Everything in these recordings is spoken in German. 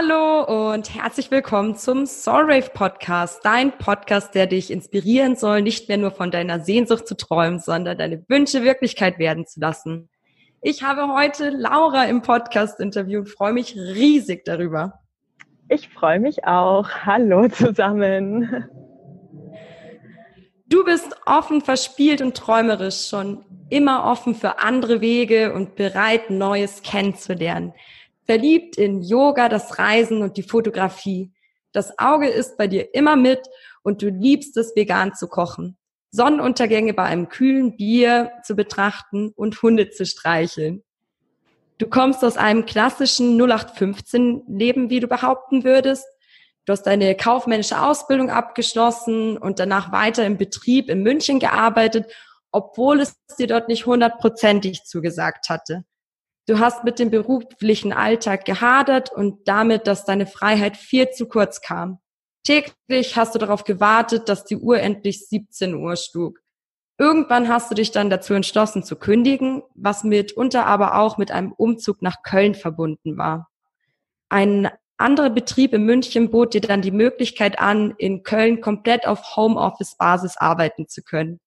Hallo und herzlich willkommen zum Soulrave Podcast, dein Podcast, der dich inspirieren soll, nicht mehr nur von deiner Sehnsucht zu träumen, sondern deine Wünsche Wirklichkeit werden zu lassen. Ich habe heute Laura im Podcast-Interview und freue mich riesig darüber. Ich freue mich auch. Hallo zusammen. Du bist offen, verspielt und träumerisch, schon immer offen für andere Wege und bereit, Neues kennenzulernen verliebt in Yoga, das Reisen und die Fotografie. Das Auge ist bei dir immer mit und du liebst es, vegan zu kochen. Sonnenuntergänge bei einem kühlen Bier zu betrachten und Hunde zu streicheln. Du kommst aus einem klassischen 0815-Leben, wie du behaupten würdest. Du hast deine kaufmännische Ausbildung abgeschlossen und danach weiter im Betrieb in München gearbeitet, obwohl es dir dort nicht hundertprozentig zugesagt hatte. Du hast mit dem beruflichen Alltag gehadert und damit, dass deine Freiheit viel zu kurz kam. Täglich hast du darauf gewartet, dass die Uhr endlich 17 Uhr schlug. Irgendwann hast du dich dann dazu entschlossen zu kündigen, was mitunter aber auch mit einem Umzug nach Köln verbunden war. Ein anderer Betrieb in München bot dir dann die Möglichkeit an, in Köln komplett auf Homeoffice-Basis arbeiten zu können.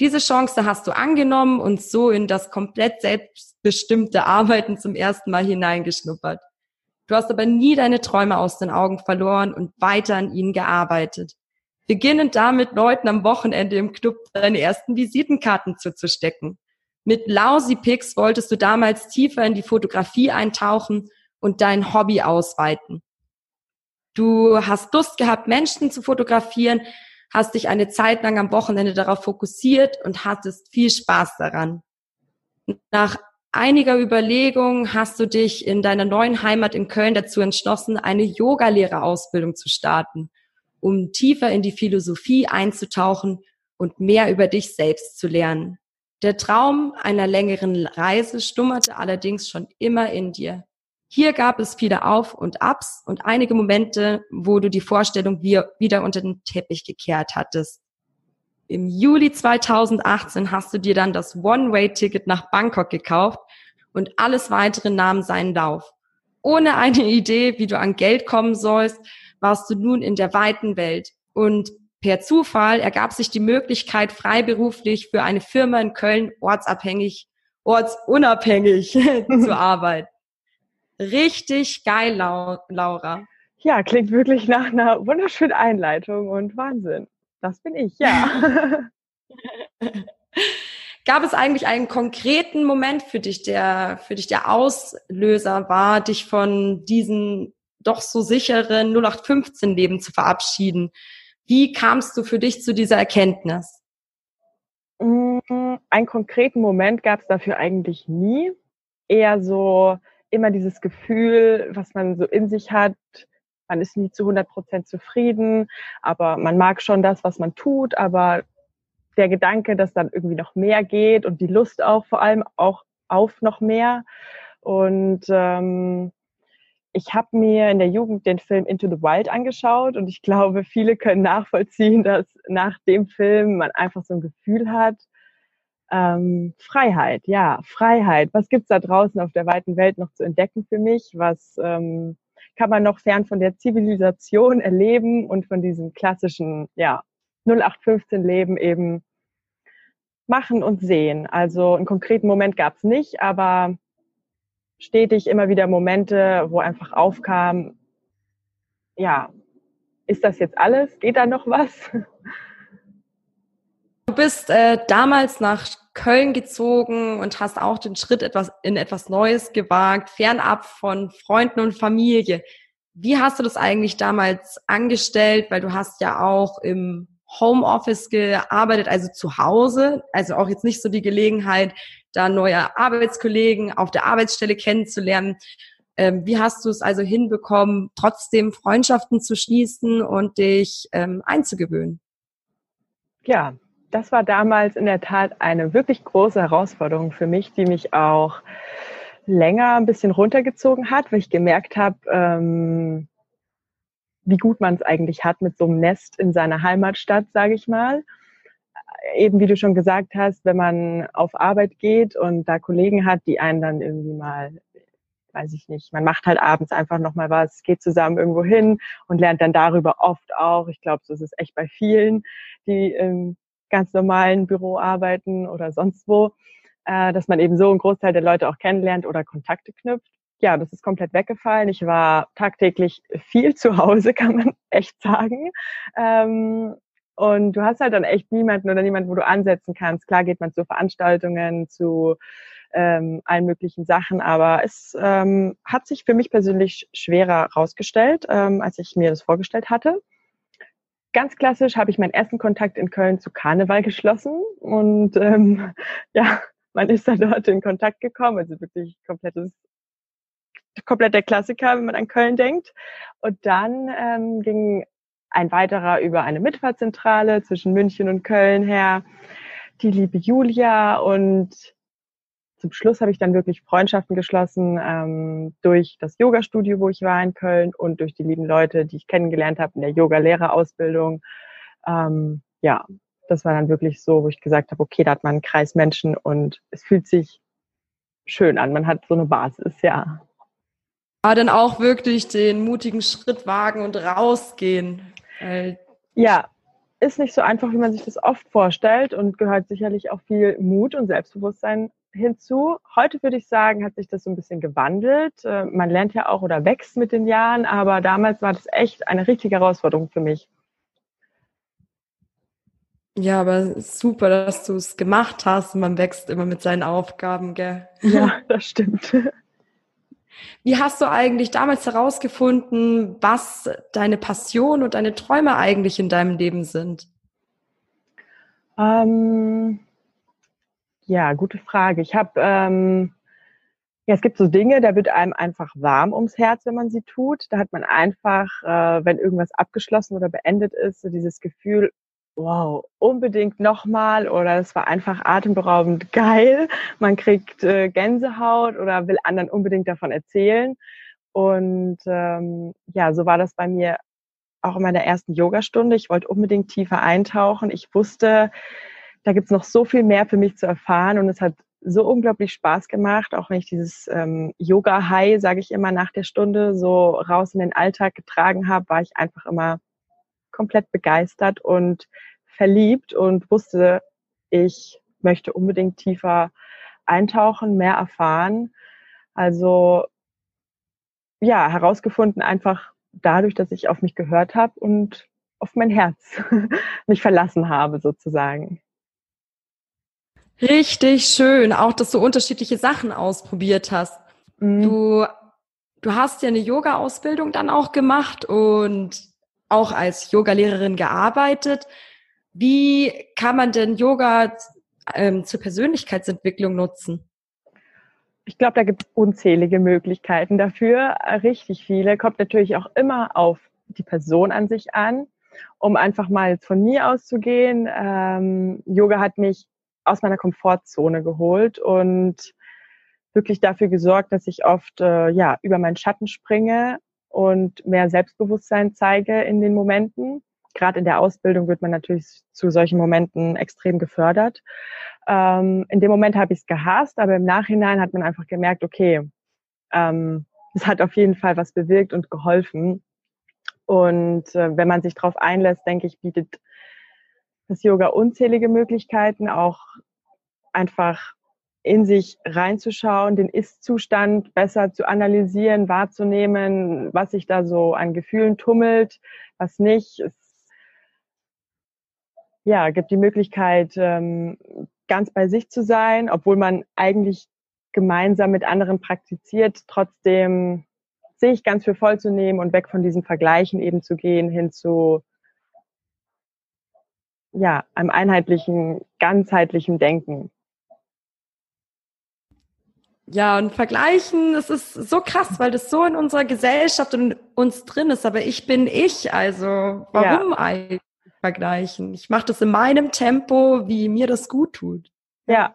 Diese Chance hast du angenommen und so in das komplett selbstbestimmte Arbeiten zum ersten Mal hineingeschnuppert. Du hast aber nie deine Träume aus den Augen verloren und weiter an ihnen gearbeitet. Beginnend damit, Leuten am Wochenende im Club deine ersten Visitenkarten zuzustecken. Mit Lousy Pics wolltest du damals tiefer in die Fotografie eintauchen und dein Hobby ausweiten. Du hast Lust gehabt, Menschen zu fotografieren, hast dich eine Zeit lang am Wochenende darauf fokussiert und hattest viel Spaß daran. Nach einiger Überlegung hast du dich in deiner neuen Heimat in Köln dazu entschlossen, eine Yogalehrerausbildung zu starten, um tiefer in die Philosophie einzutauchen und mehr über dich selbst zu lernen. Der Traum einer längeren Reise stummerte allerdings schon immer in dir. Hier gab es viele Auf und Abs und einige Momente, wo du die Vorstellung wieder unter den Teppich gekehrt hattest. Im Juli 2018 hast du dir dann das One-Way-Ticket nach Bangkok gekauft und alles weitere nahm seinen Lauf. Ohne eine Idee, wie du an Geld kommen sollst, warst du nun in der weiten Welt. Und per Zufall ergab sich die Möglichkeit, freiberuflich für eine Firma in Köln ortsabhängig, ortsunabhängig zu arbeiten. Richtig geil, Laura. Ja, klingt wirklich nach einer wunderschönen Einleitung und Wahnsinn. Das bin ich, ja. Gab es eigentlich einen konkreten Moment für dich, der für dich der Auslöser war, dich von diesem doch so sicheren 0815 Leben zu verabschieden? Wie kamst du für dich zu dieser Erkenntnis? Mm, einen konkreten Moment gab es dafür eigentlich nie. Eher so immer dieses Gefühl, was man so in sich hat, man ist nie zu 100 Prozent zufrieden, aber man mag schon das, was man tut, aber der Gedanke, dass dann irgendwie noch mehr geht und die Lust auch vor allem auch auf noch mehr. Und ähm, ich habe mir in der Jugend den Film Into the Wild angeschaut und ich glaube, viele können nachvollziehen, dass nach dem Film man einfach so ein Gefühl hat, ähm, Freiheit, ja, Freiheit. Was gibt's da draußen auf der weiten Welt noch zu entdecken für mich? Was ähm, kann man noch fern von der Zivilisation erleben und von diesem klassischen, ja, 0815-Leben eben machen und sehen? Also einen konkreten Moment gab's nicht, aber stetig immer wieder Momente, wo einfach aufkam, ja, ist das jetzt alles? Geht da noch was? Du bist äh, damals nach Köln gezogen und hast auch den Schritt etwas in etwas Neues gewagt, fernab von Freunden und Familie. Wie hast du das eigentlich damals angestellt? Weil du hast ja auch im Homeoffice gearbeitet, also zu Hause, also auch jetzt nicht so die Gelegenheit, da neue Arbeitskollegen auf der Arbeitsstelle kennenzulernen. Ähm, wie hast du es also hinbekommen, trotzdem Freundschaften zu schließen und dich ähm, einzugewöhnen? Ja, das war damals in der Tat eine wirklich große Herausforderung für mich, die mich auch länger ein bisschen runtergezogen hat, weil ich gemerkt habe, ähm, wie gut man es eigentlich hat mit so einem Nest in seiner Heimatstadt, sage ich mal. Eben wie du schon gesagt hast, wenn man auf Arbeit geht und da Kollegen hat, die einen dann irgendwie mal weiß ich nicht, man macht halt abends einfach nochmal was, geht zusammen irgendwo hin und lernt dann darüber oft auch. Ich glaube, so ist es echt bei vielen, die im ganz normalen Büro arbeiten oder sonst wo, äh, dass man eben so einen Großteil der Leute auch kennenlernt oder Kontakte knüpft. Ja, das ist komplett weggefallen. Ich war tagtäglich viel zu Hause, kann man echt sagen. Ähm, und du hast halt dann echt niemanden oder niemanden, wo du ansetzen kannst. Klar geht man zu Veranstaltungen, zu ähm, allen möglichen Sachen, aber es ähm, hat sich für mich persönlich schwerer rausgestellt, ähm, als ich mir das vorgestellt hatte. Ganz klassisch habe ich meinen ersten Kontakt in Köln zu Karneval geschlossen und ähm, ja, man ist da dort in Kontakt gekommen, also wirklich komplettes komplett der Klassiker, wenn man an Köln denkt. Und dann ähm, ging ein weiterer über eine Mitfahrzentrale zwischen München und Köln her, die liebe Julia und zum Schluss habe ich dann wirklich Freundschaften geschlossen ähm, durch das Yoga-Studio, wo ich war in Köln und durch die lieben Leute, die ich kennengelernt habe in der Yoga-Lehrerausbildung. Ähm, ja, das war dann wirklich so, wo ich gesagt habe, okay, da hat man einen Kreis Menschen und es fühlt sich schön an. Man hat so eine Basis, ja. Aber dann auch wirklich den mutigen Schritt wagen und rausgehen. ja, ist nicht so einfach, wie man sich das oft vorstellt und gehört sicherlich auch viel Mut und Selbstbewusstsein hinzu. Heute würde ich sagen, hat sich das so ein bisschen gewandelt. Äh, man lernt ja auch oder wächst mit den Jahren, aber damals war das echt eine richtige Herausforderung für mich. Ja, aber super, dass du es gemacht hast. Man wächst immer mit seinen Aufgaben, gell? Ja, das stimmt. Wie hast du eigentlich damals herausgefunden, was deine Passion und deine Träume eigentlich in deinem Leben sind? Ähm, ja, gute Frage. Ich habe, ähm, ja, es gibt so Dinge, da wird einem einfach warm ums Herz, wenn man sie tut. Da hat man einfach, äh, wenn irgendwas abgeschlossen oder beendet ist, so dieses Gefühl, wow, unbedingt nochmal oder es war einfach atemberaubend geil. Man kriegt äh, Gänsehaut oder will anderen unbedingt davon erzählen. Und ähm, ja, so war das bei mir auch in meiner ersten Yogastunde. Ich wollte unbedingt tiefer eintauchen. Ich wusste, da gibt's noch so viel mehr für mich zu erfahren und es hat so unglaublich Spaß gemacht, auch wenn ich dieses ähm, Yoga-High, sage ich immer, nach der Stunde so raus in den Alltag getragen habe, war ich einfach immer komplett begeistert und verliebt und wusste, ich möchte unbedingt tiefer eintauchen, mehr erfahren. Also ja, herausgefunden einfach dadurch, dass ich auf mich gehört habe und auf mein Herz mich verlassen habe sozusagen. Richtig schön, auch dass du unterschiedliche Sachen ausprobiert hast. Mhm. Du, du hast ja eine Yoga-Ausbildung dann auch gemacht und auch als Yogalehrerin gearbeitet. Wie kann man denn Yoga ähm, zur Persönlichkeitsentwicklung nutzen? Ich glaube, da gibt es unzählige Möglichkeiten dafür, richtig viele. Kommt natürlich auch immer auf die Person an sich an. Um einfach mal von mir auszugehen, ähm, Yoga hat mich aus meiner Komfortzone geholt und wirklich dafür gesorgt, dass ich oft äh, ja über meinen Schatten springe und mehr Selbstbewusstsein zeige in den Momenten. Gerade in der Ausbildung wird man natürlich zu solchen Momenten extrem gefördert. Ähm, in dem Moment habe ich es gehasst, aber im Nachhinein hat man einfach gemerkt, okay, ähm, es hat auf jeden Fall was bewirkt und geholfen. Und äh, wenn man sich darauf einlässt, denke ich, bietet das Yoga unzählige Möglichkeiten, auch einfach in sich reinzuschauen, den Ist-Zustand besser zu analysieren, wahrzunehmen, was sich da so an Gefühlen tummelt, was nicht. Es ja, gibt die Möglichkeit, ähm, ganz bei sich zu sein, obwohl man eigentlich gemeinsam mit anderen praktiziert, trotzdem sich ganz für voll zu nehmen und weg von diesen Vergleichen eben zu gehen, hin zu ja, einem einheitlichen, ganzheitlichen Denken. Ja, und vergleichen, das ist so krass, weil das so in unserer Gesellschaft und uns drin ist. Aber ich bin ich, also warum ja. eigentlich vergleichen? Ich mache das in meinem Tempo, wie mir das gut tut. Ja,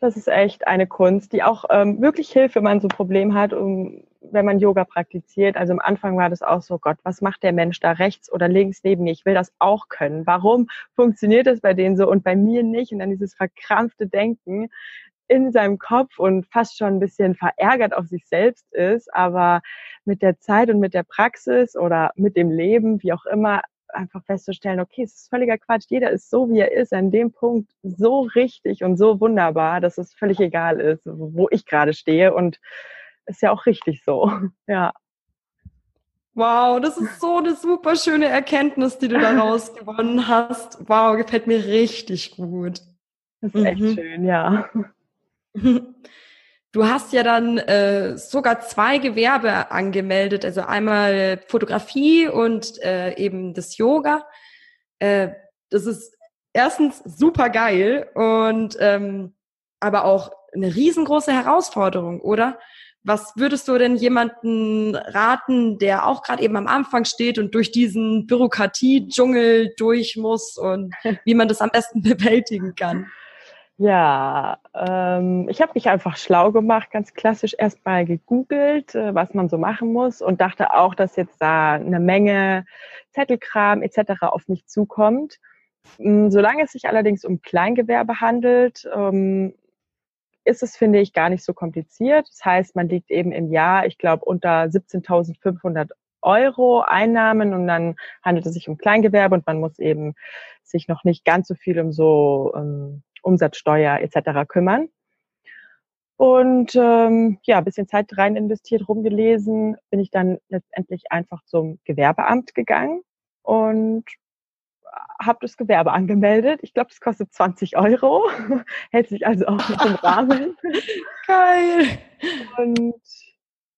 das ist echt eine Kunst, die auch ähm, wirklich hilft, wenn man so ein Problem hat, um, wenn man Yoga praktiziert. Also am Anfang war das auch so, Gott, was macht der Mensch da rechts oder links neben mir? Ich will das auch können. Warum funktioniert das bei denen so und bei mir nicht? Und dann dieses verkrampfte Denken. In seinem Kopf und fast schon ein bisschen verärgert auf sich selbst ist, aber mit der Zeit und mit der Praxis oder mit dem Leben, wie auch immer, einfach festzustellen, okay, es ist völliger Quatsch, jeder ist so, wie er ist, an dem Punkt so richtig und so wunderbar, dass es völlig egal ist, wo ich gerade stehe und ist ja auch richtig so, ja. Wow, das ist so eine super schöne Erkenntnis, die du daraus gewonnen hast. Wow, gefällt mir richtig gut. Das ist echt mhm. schön, ja. Du hast ja dann äh, sogar zwei Gewerbe angemeldet, also einmal Fotografie und äh, eben das Yoga. Äh, das ist erstens super geil und ähm, aber auch eine riesengroße Herausforderung, oder? Was würdest du denn jemanden raten, der auch gerade eben am Anfang steht und durch diesen Bürokratie-Dschungel durch muss und wie man das am besten bewältigen kann? Ja, ähm, ich habe mich einfach schlau gemacht, ganz klassisch erstmal gegoogelt, äh, was man so machen muss und dachte auch, dass jetzt da eine Menge Zettelkram etc. auf mich zukommt. Ähm, solange es sich allerdings um Kleingewerbe handelt, ähm, ist es, finde ich, gar nicht so kompliziert. Das heißt, man liegt eben im Jahr, ich glaube, unter 17.500 Euro Einnahmen und dann handelt es sich um Kleingewerbe und man muss eben sich noch nicht ganz so viel um so ähm, Umsatzsteuer etc. kümmern. Und ähm, ja, ein bisschen Zeit rein investiert, rumgelesen, bin ich dann letztendlich einfach zum Gewerbeamt gegangen und habe das Gewerbe angemeldet. Ich glaube, das kostet 20 Euro, hält sich also auch nicht im Rahmen. Geil. Und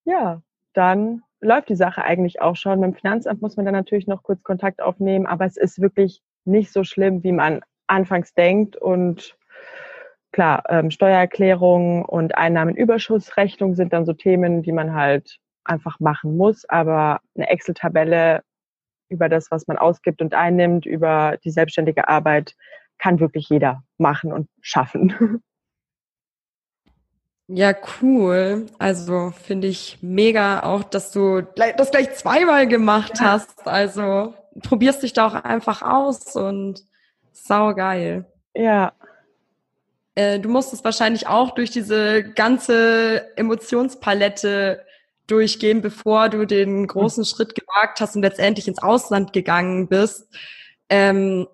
ja, dann läuft die Sache eigentlich auch schon. Mit dem Finanzamt muss man dann natürlich noch kurz Kontakt aufnehmen, aber es ist wirklich nicht so schlimm, wie man anfangs denkt. Und klar, ähm, Steuererklärung und Einnahmenüberschussrechnung sind dann so Themen, die man halt einfach machen muss. Aber eine Excel-Tabelle über das, was man ausgibt und einnimmt, über die selbstständige Arbeit, kann wirklich jeder machen und schaffen. Ja, cool. Also finde ich mega auch, dass du das gleich zweimal gemacht ja. hast. Also probierst dich da auch einfach aus und sau geil. Ja. Äh, du musstest wahrscheinlich auch durch diese ganze Emotionspalette durchgehen, bevor du den großen Schritt gewagt hast und letztendlich ins Ausland gegangen bist. Ähm,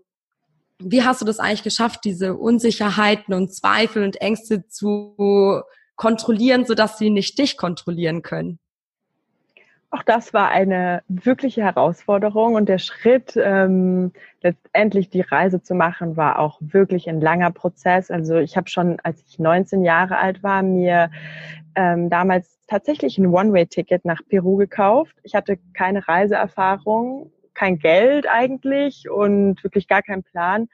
wie hast du das eigentlich geschafft, diese Unsicherheiten und Zweifel und Ängste zu kontrollieren, sodass sie nicht dich kontrollieren können? Auch das war eine wirkliche Herausforderung und der Schritt, ähm, letztendlich die Reise zu machen, war auch wirklich ein langer Prozess. Also ich habe schon, als ich 19 Jahre alt war, mir ähm, damals tatsächlich ein One-Way-Ticket nach Peru gekauft. Ich hatte keine Reiseerfahrung, kein Geld eigentlich und wirklich gar keinen Plan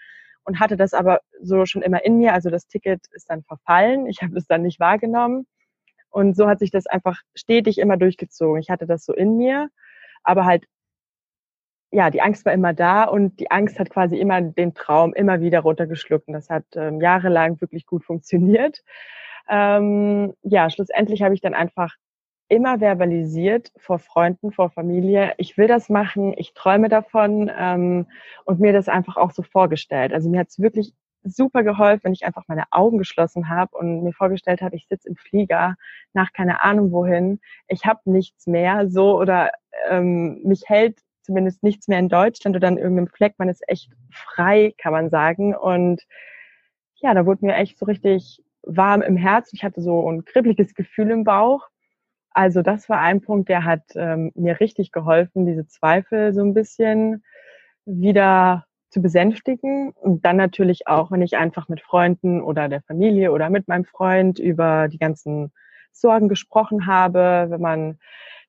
und hatte das aber so schon immer in mir. Also das Ticket ist dann verfallen. Ich habe es dann nicht wahrgenommen. Und so hat sich das einfach stetig immer durchgezogen. Ich hatte das so in mir, aber halt, ja, die Angst war immer da und die Angst hat quasi immer den Traum immer wieder runtergeschluckt. Und das hat ähm, jahrelang wirklich gut funktioniert. Ähm, ja, schlussendlich habe ich dann einfach immer verbalisiert vor Freunden, vor Familie, ich will das machen, ich träume davon ähm, und mir das einfach auch so vorgestellt. Also mir hat es wirklich super geholfen, wenn ich einfach meine Augen geschlossen habe und mir vorgestellt habe, ich sitze im Flieger nach keine Ahnung wohin, ich habe nichts mehr, so oder ähm, mich hält zumindest nichts mehr in Deutschland oder an irgendeinem Fleck, man ist echt frei, kann man sagen. Und ja, da wurde mir echt so richtig warm im Herzen. Ich hatte so ein kribbeliges Gefühl im Bauch. Also das war ein Punkt, der hat ähm, mir richtig geholfen, diese Zweifel so ein bisschen wieder zu besänftigen. Und dann natürlich auch, wenn ich einfach mit Freunden oder der Familie oder mit meinem Freund über die ganzen Sorgen gesprochen habe, wenn man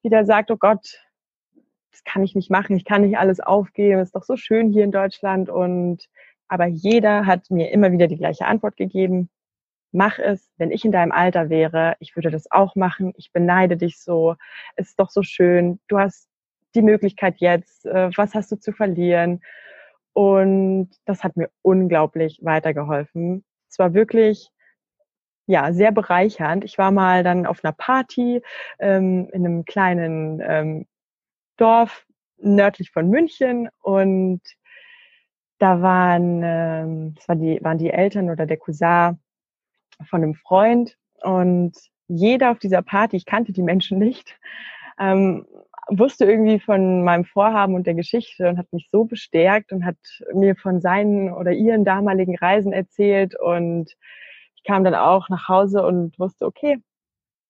wieder sagt, oh Gott, das kann ich nicht machen, ich kann nicht alles aufgeben, ist doch so schön hier in Deutschland. Und aber jeder hat mir immer wieder die gleiche Antwort gegeben. Mach es, wenn ich in deinem Alter wäre, ich würde das auch machen. Ich beneide dich so. Es ist doch so schön. Du hast die Möglichkeit jetzt. Äh, was hast du zu verlieren? Und das hat mir unglaublich weitergeholfen. Es war wirklich ja, sehr bereichernd. Ich war mal dann auf einer Party ähm, in einem kleinen ähm, Dorf nördlich von München und da waren, ähm, das waren die, waren die Eltern oder der Cousin von einem Freund und jeder auf dieser Party, ich kannte die Menschen nicht, ähm, wusste irgendwie von meinem Vorhaben und der Geschichte und hat mich so bestärkt und hat mir von seinen oder ihren damaligen Reisen erzählt und ich kam dann auch nach Hause und wusste, okay,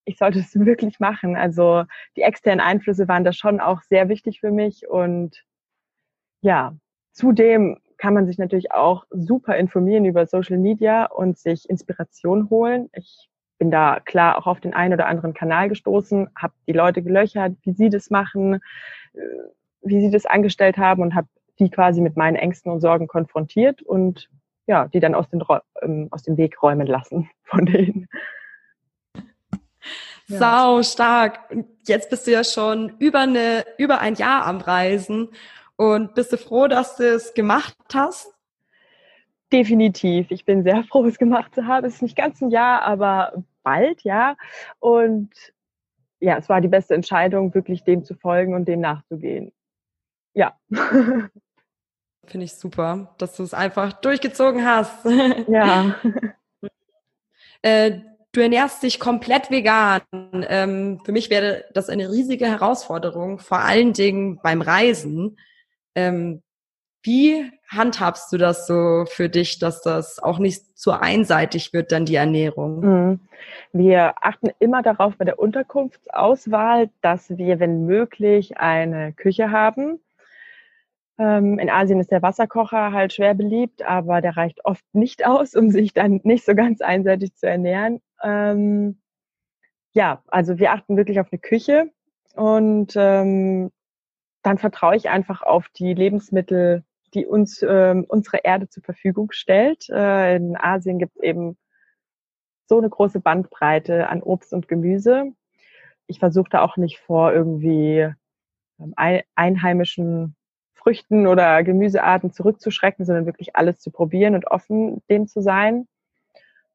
ich sollte es wirklich machen. Also die externen Einflüsse waren da schon auch sehr wichtig für mich und ja, zudem kann man sich natürlich auch super informieren über Social Media und sich Inspiration holen. Ich bin da klar auch auf den einen oder anderen Kanal gestoßen, habe die Leute gelöchert, wie sie das machen, äh, wie sie das angestellt haben und habe die quasi mit meinen Ängsten und Sorgen konfrontiert und ja, die dann aus, den, ähm, aus dem Weg räumen lassen von denen. Ja. Sau stark. Jetzt bist du ja schon über eine, über ein Jahr am Reisen und bist du froh, dass du es gemacht hast? Definitiv. Ich bin sehr froh, es gemacht zu haben. Es ist nicht ganz ein Jahr, aber bald, ja. Und ja, es war die beste Entscheidung, wirklich dem zu folgen und dem nachzugehen. Ja. Finde ich super, dass du es einfach durchgezogen hast. Ja. äh, du ernährst dich komplett vegan. Ähm, für mich wäre das eine riesige Herausforderung, vor allen Dingen beim Reisen. Ähm, wie handhabst du das so für dich, dass das auch nicht zu einseitig wird, dann die Ernährung? Mhm. Wir achten immer darauf bei der Unterkunftsauswahl, dass wir, wenn möglich, eine Küche haben. Ähm, in Asien ist der Wasserkocher halt schwer beliebt, aber der reicht oft nicht aus, um sich dann nicht so ganz einseitig zu ernähren. Ähm, ja, also wir achten wirklich auf eine Küche und ähm, dann vertraue ich einfach auf die Lebensmittel, die uns äh, unsere Erde zur Verfügung stellt. Äh, in Asien gibt es eben so eine große Bandbreite an Obst und Gemüse. Ich versuche da auch nicht vor irgendwie ähm, einheimischen Früchten oder Gemüsearten zurückzuschrecken, sondern wirklich alles zu probieren und offen dem zu sein.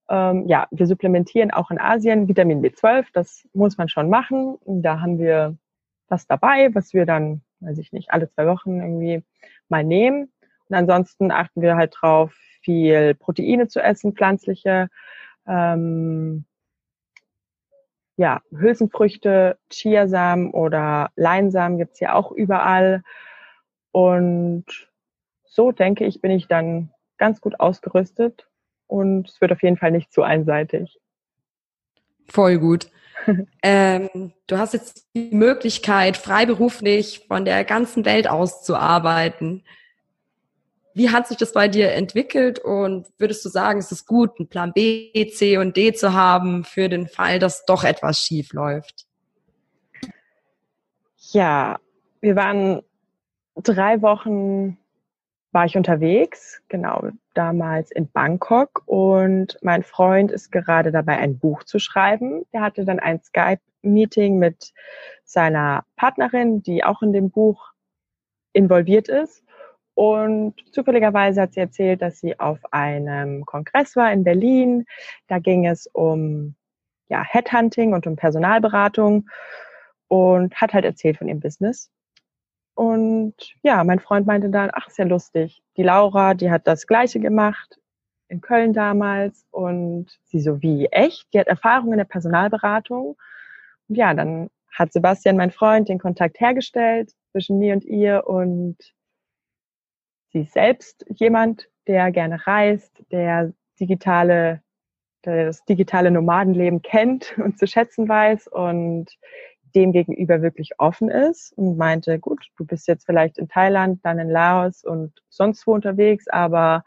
Ähm, ja, wir supplementieren auch in Asien Vitamin B12, das muss man schon machen. Da haben wir was dabei, was wir dann weiß ich nicht, alle zwei Wochen irgendwie mal nehmen. Und ansonsten achten wir halt drauf, viel Proteine zu essen, pflanzliche, ähm, ja, Hülsenfrüchte, Chiasamen oder Leinsamen gibt's ja auch überall. Und so denke ich, bin ich dann ganz gut ausgerüstet und es wird auf jeden Fall nicht zu einseitig. Voll gut. Ähm, du hast jetzt die Möglichkeit, freiberuflich von der ganzen Welt aus zu arbeiten. Wie hat sich das bei dir entwickelt und würdest du sagen, es ist gut, einen Plan B, C und D zu haben für den Fall, dass doch etwas schief läuft? Ja, wir waren drei Wochen war ich unterwegs, genau damals in Bangkok und mein Freund ist gerade dabei, ein Buch zu schreiben. Der hatte dann ein Skype-Meeting mit seiner Partnerin, die auch in dem Buch involviert ist. Und zufälligerweise hat sie erzählt, dass sie auf einem Kongress war in Berlin. Da ging es um ja, Headhunting und um Personalberatung und hat halt erzählt von ihrem Business. Und ja, mein Freund meinte dann, ach, ist ja lustig. Die Laura, die hat das Gleiche gemacht in Köln damals. Und sie so, wie, echt? Die hat Erfahrung in der Personalberatung. Und ja, dann hat Sebastian, mein Freund, den Kontakt hergestellt zwischen mir und ihr. Und sie ist selbst jemand, der gerne reist, der digitale, der das digitale Nomadenleben kennt und zu schätzen weiß. Und dem gegenüber wirklich offen ist und meinte, gut, du bist jetzt vielleicht in Thailand, dann in Laos und sonst wo unterwegs, aber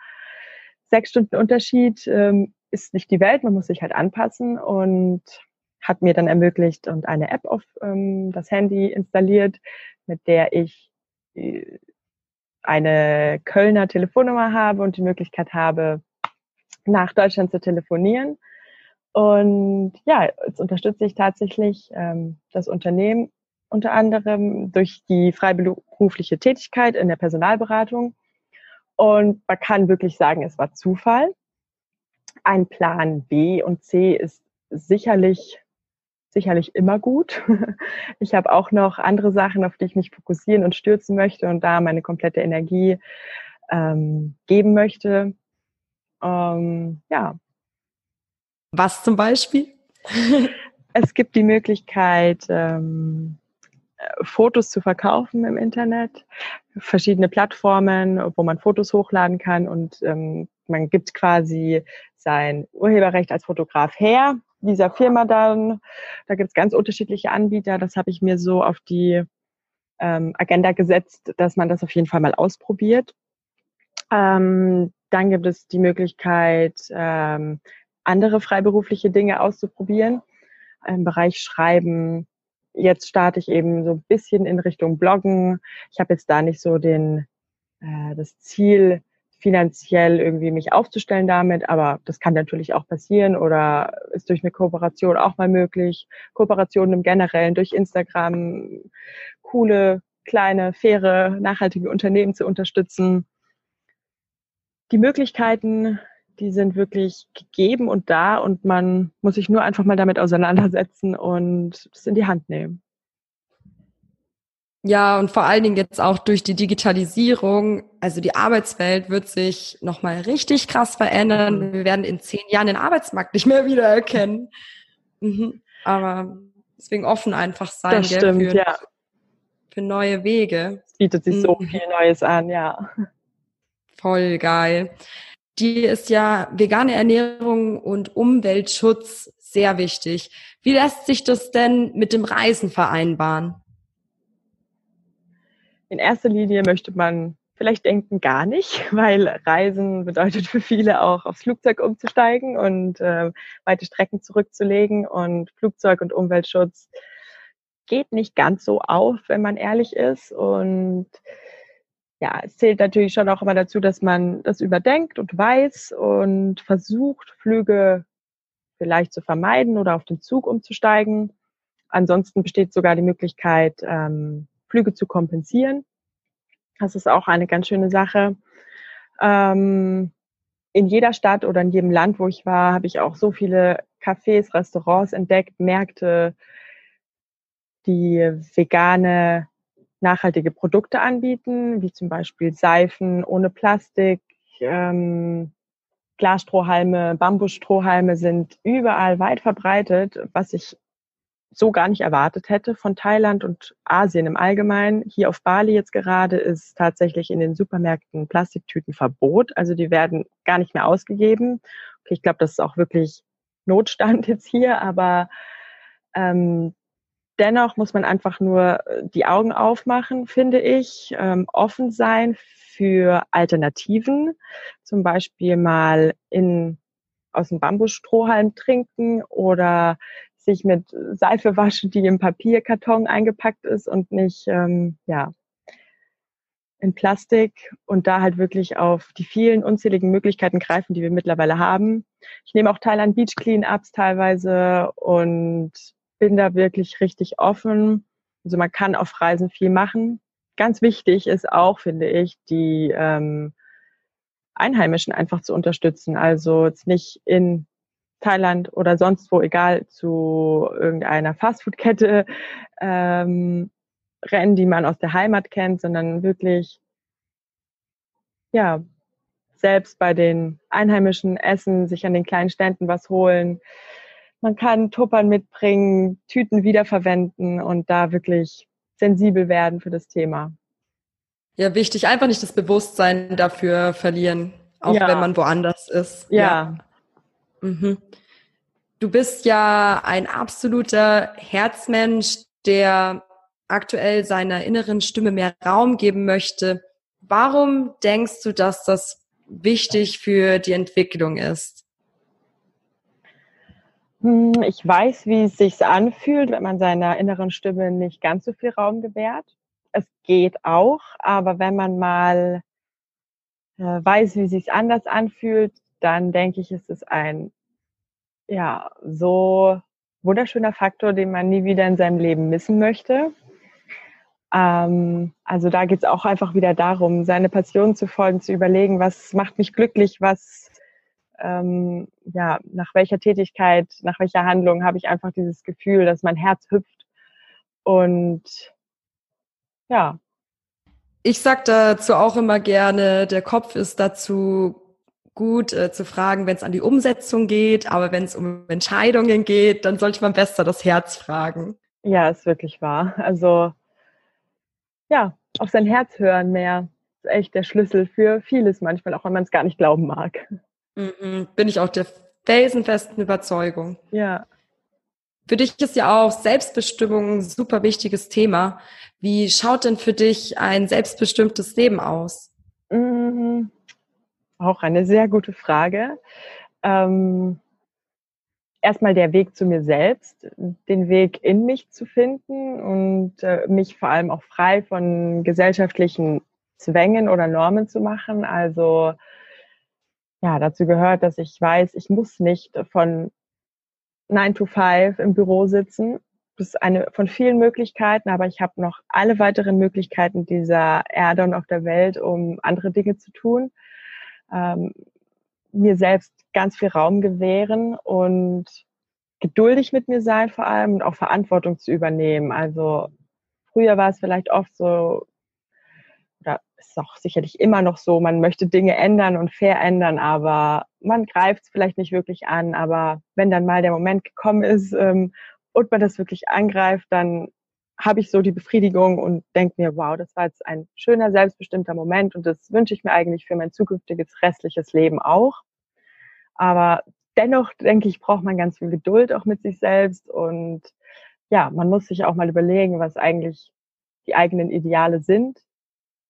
sechs Stunden Unterschied ähm, ist nicht die Welt, man muss sich halt anpassen und hat mir dann ermöglicht und eine App auf ähm, das Handy installiert, mit der ich äh, eine Kölner Telefonnummer habe und die Möglichkeit habe, nach Deutschland zu telefonieren und ja, jetzt unterstütze ich tatsächlich ähm, das Unternehmen unter anderem durch die freiberufliche Tätigkeit in der Personalberatung. Und man kann wirklich sagen, es war Zufall. Ein Plan B und C ist sicherlich sicherlich immer gut. Ich habe auch noch andere Sachen, auf die ich mich fokussieren und stürzen möchte und da meine komplette Energie ähm, geben möchte. Ähm, ja, Was zum Beispiel? es gibt die Möglichkeit, ähm, Fotos zu verkaufen im Internet, verschiedene Plattformen, wo man Fotos hochladen kann und ähm, man gibt quasi sein Urheberrecht als Fotograf her dieser Firma dann. Da gibt es ganz unterschiedliche Anbieter. Das habe ich mir so auf die ähm, Agenda gesetzt, dass man das auf jeden Fall mal ausprobiert. Ähm, dann gibt es die Möglichkeit, ähm, andere freiberufliche Dinge auszuprobieren im Bereich Schreiben, jetzt starte ich eben so ein bisschen in Richtung Bloggen. Ich habe jetzt da nicht so den äh, das Ziel, finanziell irgendwie mich aufzustellen damit, aber das kann natürlich auch passieren oder ist durch eine Kooperation auch mal möglich. Kooperationen im Generellen durch Instagram, coole, kleine, faire, nachhaltige Unternehmen zu unterstützen. Die Möglichkeiten die sind wirklich gegeben und da und man muss sich nur einfach mal damit auseinandersetzen und es in die Hand nehmen. Ja, und vor allen Dingen jetzt auch durch die Digitalisierung, also die Arbeitswelt wird sich nochmal richtig krass verändern. Wir werden in zehn Jahren den Arbeitsmarkt nicht mehr wiedererkennen. Mhm. Aber deswegen offen einfach sein das stimmt, für, ja. für neue Wege. Es bietet sich mhm. so viel Neues an, ja. Voll geil dir ist ja vegane Ernährung und Umweltschutz sehr wichtig. Wie lässt sich das denn mit dem Reisen vereinbaren? In erster Linie möchte man vielleicht denken gar nicht, weil Reisen bedeutet für viele auch aufs Flugzeug umzusteigen und äh, weite Strecken zurückzulegen und Flugzeug und Umweltschutz geht nicht ganz so auf, wenn man ehrlich ist und ja, es zählt natürlich schon auch immer dazu, dass man das überdenkt und weiß und versucht, Flüge vielleicht zu vermeiden oder auf den Zug umzusteigen. Ansonsten besteht sogar die Möglichkeit, ähm, Flüge zu kompensieren. Das ist auch eine ganz schöne Sache. Ähm, in jeder Stadt oder in jedem Land, wo ich war, habe ich auch so viele Cafés, Restaurants entdeckt, Märkte, die vegane nachhaltige Produkte anbieten, wie zum Beispiel Seifen ohne Plastik, ähm, Glasstrohhalme, Bambusstrohhalme sind überall weit verbreitet, was ich so gar nicht erwartet hätte von Thailand und Asien im Allgemeinen. Hier auf Bali jetzt gerade ist tatsächlich in den Supermärkten Plastiktüten Verbot. Also die werden gar nicht mehr ausgegeben. Okay, ich glaube, das ist auch wirklich Notstand jetzt hier, aber ähm, dennoch muss man einfach nur äh, die Augen aufmachen, finde ich, ähm, offen sein für Alternativen, zum Beispiel mal in, aus dem Bambusstrohhalm trinken oder sich mit Seife waschen, die im Papierkarton eingepackt ist und nicht, ähm, ja, in Plastik und da halt wirklich auf die vielen unzähligen Möglichkeiten greifen, die wir mittlerweile haben. Ich nehme auch teil an Beach Cleanups teilweise und bin da wirklich richtig offen. Also man kann auf Reisen viel machen. Ganz wichtig ist auch, finde ich, die ähm, Einheimischen einfach zu unterstützen. Also jetzt nicht in Thailand oder sonst wo, egal, zu irgendeiner Fastfood-Kette ähm, rennen, die man aus der Heimat kennt, sondern wirklich, ja, selbst bei den Einheimischen essen, sich an den kleinen Ständen was holen, man kann Tuppern mitbringen, Tüten wiederverwenden und da wirklich sensibel werden für das Thema. Ja, wichtig, einfach nicht das Bewusstsein dafür verlieren, auch ja. wenn man woanders ist. Ja. ja. Mhm. Du bist ja ein absoluter Herzmensch, der aktuell seiner inneren Stimme mehr Raum geben möchte. Warum denkst du, dass das wichtig für die Entwicklung ist? Hm, ich weiß, wie es sich anfühlt, wenn man seiner inneren Stimme nicht ganz so viel Raum gewährt. Es geht auch, aber wenn man mal äh, weiß, wie es sich anders anfühlt, dann denke ich, ist es ein ja so wunderschöner Faktor, den man nie wieder in seinem Leben missen möchte. Ähm, also da geht es auch einfach wieder darum, seine Passion zu folgen, zu überlegen, was macht mich glücklich, was ähm, ja, nach welcher Tätigkeit, nach welcher Handlung habe ich einfach dieses Gefühl, dass mein Herz hüpft. Und ja. Ich sage dazu auch immer gerne, der Kopf ist dazu gut äh, zu fragen, wenn es an die Umsetzung geht, aber wenn es um Entscheidungen geht, dann sollte man besser das Herz fragen. Ja, ist wirklich wahr. Also ja, auf sein Herz hören mehr ist echt der Schlüssel für vieles manchmal, auch wenn man es gar nicht glauben mag. Mhm, bin ich auch der felsenfesten Überzeugung. Ja. Für dich ist ja auch Selbstbestimmung ein super wichtiges Thema. Wie schaut denn für dich ein selbstbestimmtes Leben aus? Mhm. Auch eine sehr gute Frage. Ähm, erstmal der Weg zu mir selbst, den Weg in mich zu finden und äh, mich vor allem auch frei von gesellschaftlichen Zwängen oder Normen zu machen. Also ja, dazu gehört, dass ich weiß, ich muss nicht von 9 to 5 im Büro sitzen. Das ist eine von vielen Möglichkeiten, aber ich habe noch alle weiteren Möglichkeiten dieser Erde und auf der Welt, um andere Dinge zu tun. Ähm, mir selbst ganz viel Raum gewähren und geduldig mit mir sein vor allem und auch Verantwortung zu übernehmen. Also früher war es vielleicht oft so, ist auch sicherlich immer noch so, man möchte Dinge ändern und verändern, aber man greift es vielleicht nicht wirklich an. Aber wenn dann mal der Moment gekommen ist ähm, und man das wirklich angreift, dann habe ich so die Befriedigung und denke mir, wow, das war jetzt ein schöner, selbstbestimmter Moment und das wünsche ich mir eigentlich für mein zukünftiges restliches Leben auch. Aber dennoch denke ich, braucht man ganz viel Geduld auch mit sich selbst und ja, man muss sich auch mal überlegen, was eigentlich die eigenen Ideale sind,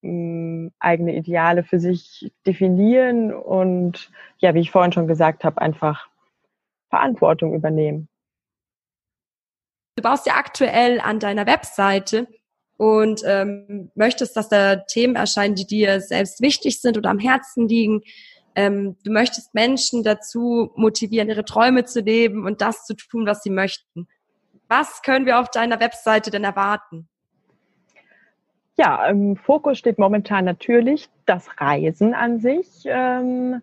eigene Ideale für sich definieren und ja, wie ich vorhin schon gesagt habe, einfach Verantwortung übernehmen. Du baust ja aktuell an deiner Webseite und ähm, möchtest, dass da Themen erscheinen, die dir selbst wichtig sind oder am Herzen liegen. Ähm, du möchtest Menschen dazu motivieren, ihre Träume zu leben und das zu tun, was sie möchten. Was können wir auf deiner Webseite denn erwarten? Ja, im Fokus steht momentan natürlich das Reisen an sich. Ähm,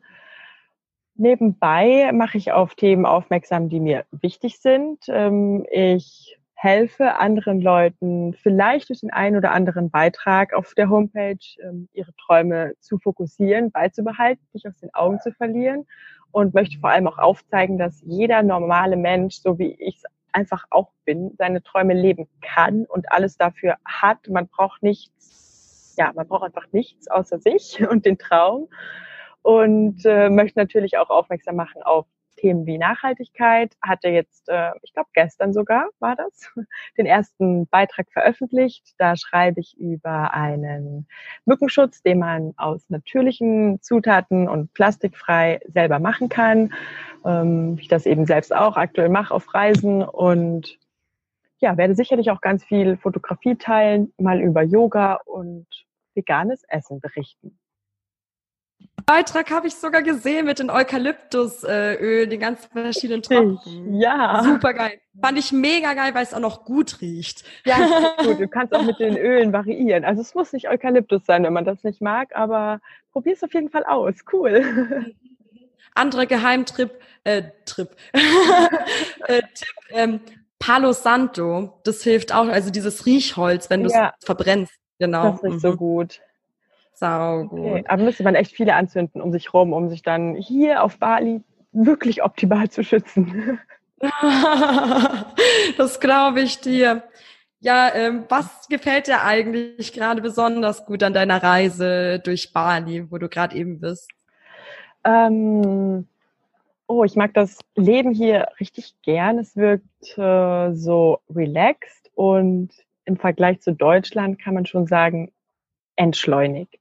nebenbei mache ich auf Themen aufmerksam, die mir wichtig sind. Ähm, ich helfe anderen Leuten vielleicht durch den einen oder anderen Beitrag auf der Homepage ähm, ihre Träume zu fokussieren, beizubehalten, nicht aus den Augen zu verlieren und möchte vor allem auch aufzeigen, dass jeder normale Mensch, so wie ich es einfach auch bin, seine Träume leben kann und alles dafür hat. Man braucht nichts, ja, man braucht einfach nichts außer sich und den Traum. Und äh, möchte natürlich auch aufmerksam machen auf Themen wie Nachhaltigkeit. Hatte jetzt, äh, ich glaube gestern sogar war das, den ersten Beitrag veröffentlicht. Da schreibe ich über einen Mückenschutz, den man aus natürlichen Zutaten und plastikfrei selber machen kann. Ähm, ich das eben selbst auch aktuell mache auf Reisen und ja, werde sicherlich auch ganz viel Fotografie teilen, mal über Yoga und veganes Essen berichten. Beitrag habe ich sogar gesehen mit den Eukalyptusöl, den ganz verschiedenen Tropfen. Ja. Super geil. Fand ich mega geil, weil es auch noch gut riecht. Ja, gut. Du kannst auch mit den Ölen variieren. Also es muss nicht Eukalyptus sein, wenn man das nicht mag, aber probier es auf jeden Fall aus. Cool. Andere Geheimtrip, äh, Trip, äh, Tipp, ähm, Palo Santo, das hilft auch, also dieses Riechholz, wenn du es ja. verbrennst. Genau. Das ist mhm. so gut. Sau gut. Okay. Aber müsste man echt viele anzünden um sich rum, um sich dann hier auf Bali wirklich optimal zu schützen. das glaube ich dir. Ja, ähm, was gefällt dir eigentlich gerade besonders gut an deiner Reise durch Bali, wo du gerade eben bist? Ähm, oh, ich mag das Leben hier richtig gern. Es wirkt äh, so relaxed und im Vergleich zu Deutschland kann man schon sagen, entschleunigt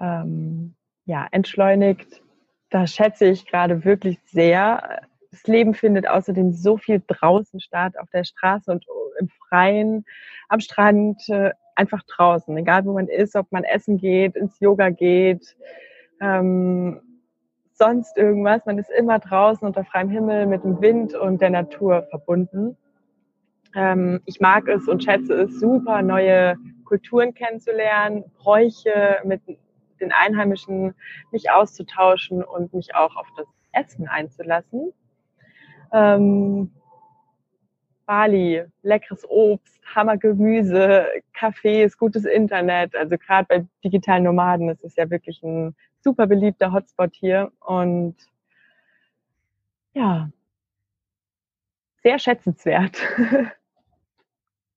ähm, ja, entschleunigt. Da schätze ich gerade wirklich sehr. Das Leben findet außerdem so viel draußen statt, auf der Straße und im Freien, am Strand, äh, einfach draußen, egal wo man ist, ob man essen geht, ins Yoga geht, ähm, sonst irgendwas. Man ist immer draußen unter freiem Himmel mit dem Wind und der Natur verbunden. Ähm, ich mag es und schätze es super, neue Kulturen kennenzulernen, Bräuche mit den Einheimischen mich auszutauschen und mich auch auf das Essen einzulassen. Ähm, Bali, leckeres Obst, Hammergemüse, Cafés, gutes Internet. Also gerade bei digitalen Nomaden ist es ja wirklich ein super beliebter Hotspot hier und ja, sehr schätzenswert.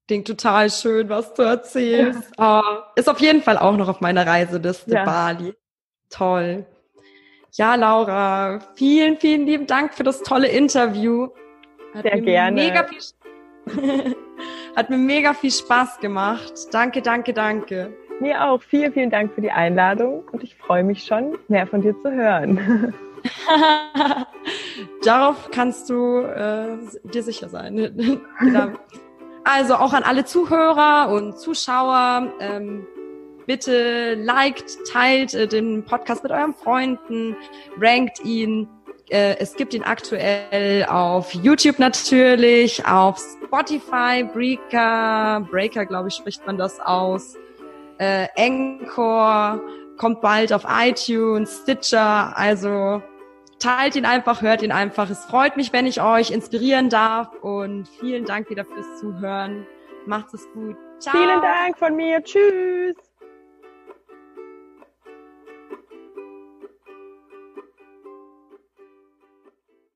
Klingt total schön, was du erzählst. Ja. Oh, ist auf jeden Fall auch noch auf meiner Reiseliste ja. Bali. Toll. Ja, Laura, vielen, vielen lieben Dank für das tolle Interview. Hat Sehr gerne. Mega viel, hat mir mega viel Spaß gemacht. Danke, danke, danke. Mir auch. Vielen, vielen Dank für die Einladung und ich freue mich schon, mehr von dir zu hören. Darauf kannst du äh, dir sicher sein. genau. Also auch an alle Zuhörer und Zuschauer. Ähm, bitte liked, teilt äh, den Podcast mit euren Freunden, rankt ihn. Äh, es gibt ihn aktuell auf YouTube natürlich, auf Spotify, Breaker, Breaker, glaube ich, spricht man das aus, äh, Encore, kommt bald auf iTunes, Stitcher, also teilt ihn einfach, hört ihn einfach. Es freut mich, wenn ich euch inspirieren darf und vielen Dank wieder fürs Zuhören. Macht es gut. Ciao. Vielen Dank von mir. Tschüss.